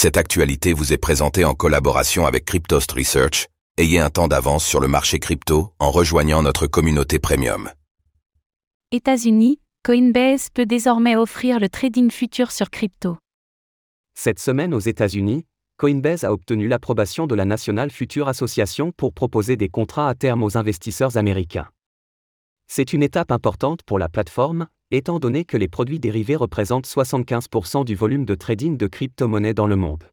Cette actualité vous est présentée en collaboration avec Cryptost Research. Ayez un temps d'avance sur le marché crypto en rejoignant notre communauté premium. États-Unis, Coinbase peut désormais offrir le trading futur sur crypto. Cette semaine aux États-Unis, Coinbase a obtenu l'approbation de la National Future Association pour proposer des contrats à terme aux investisseurs américains. C'est une étape importante pour la plateforme, étant donné que les produits dérivés représentent 75% du volume de trading de crypto-monnaies dans le monde.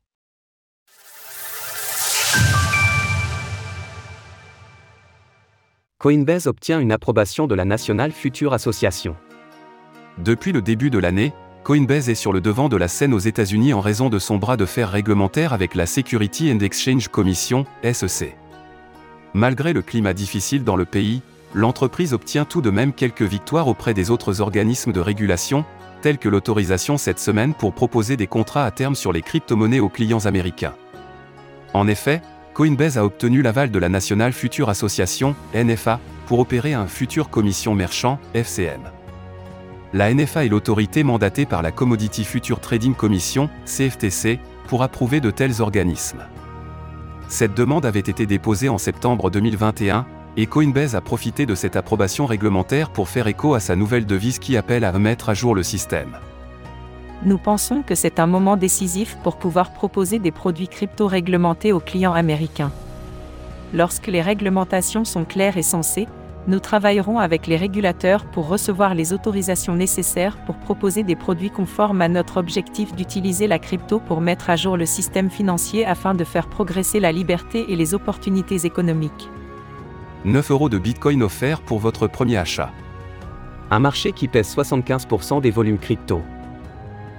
Coinbase obtient une approbation de la National Future Association. Depuis le début de l'année, Coinbase est sur le devant de la scène aux États-Unis en raison de son bras de fer réglementaire avec la Security and Exchange Commission, SEC. Malgré le climat difficile dans le pays, l'entreprise obtient tout de même quelques victoires auprès des autres organismes de régulation, tels que l'autorisation cette semaine pour proposer des contrats à terme sur les crypto-monnaies aux clients américains. En effet, Coinbase a obtenu l'aval de la National Future Association, NFA, pour opérer un futur commission merchant, FCM. La NFA est l'autorité mandatée par la Commodity Future Trading Commission, CFTC, pour approuver de tels organismes. Cette demande avait été déposée en septembre 2021, et Coinbase a profité de cette approbation réglementaire pour faire écho à sa nouvelle devise qui appelle à remettre à jour le système. Nous pensons que c'est un moment décisif pour pouvoir proposer des produits crypto réglementés aux clients américains. Lorsque les réglementations sont claires et sensées, nous travaillerons avec les régulateurs pour recevoir les autorisations nécessaires pour proposer des produits conformes à notre objectif d'utiliser la crypto pour mettre à jour le système financier afin de faire progresser la liberté et les opportunités économiques. 9 euros de Bitcoin offert pour votre premier achat. Un marché qui pèse 75% des volumes crypto.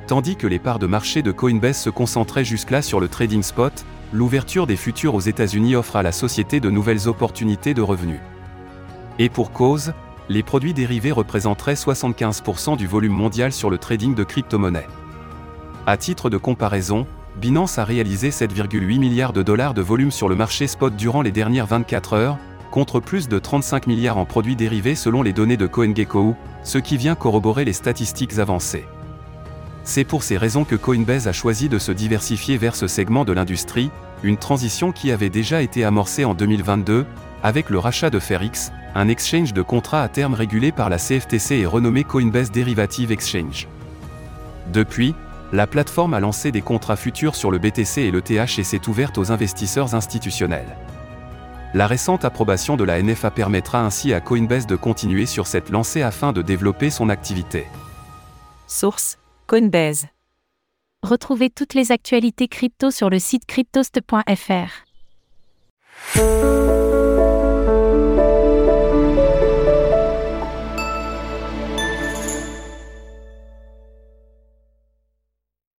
Tandis que les parts de marché de Coinbase se concentraient jusque-là sur le trading spot, l'ouverture des futurs aux États-Unis offre à la société de nouvelles opportunités de revenus. Et pour cause, les produits dérivés représenteraient 75% du volume mondial sur le trading de crypto-monnaies. À titre de comparaison, Binance a réalisé 7,8 milliards de dollars de volume sur le marché spot durant les dernières 24 heures, contre plus de 35 milliards en produits dérivés selon les données de CoinGecko, ce qui vient corroborer les statistiques avancées. C'est pour ces raisons que Coinbase a choisi de se diversifier vers ce segment de l'industrie, une transition qui avait déjà été amorcée en 2022, avec le rachat de FairX, un exchange de contrats à terme régulé par la CFTC et renommé Coinbase Derivative Exchange. Depuis, la plateforme a lancé des contrats futurs sur le BTC et le TH et s'est ouverte aux investisseurs institutionnels. La récente approbation de la NFA permettra ainsi à Coinbase de continuer sur cette lancée afin de développer son activité. Source Coinbase. Retrouvez toutes les actualités crypto sur le site cryptost.fr.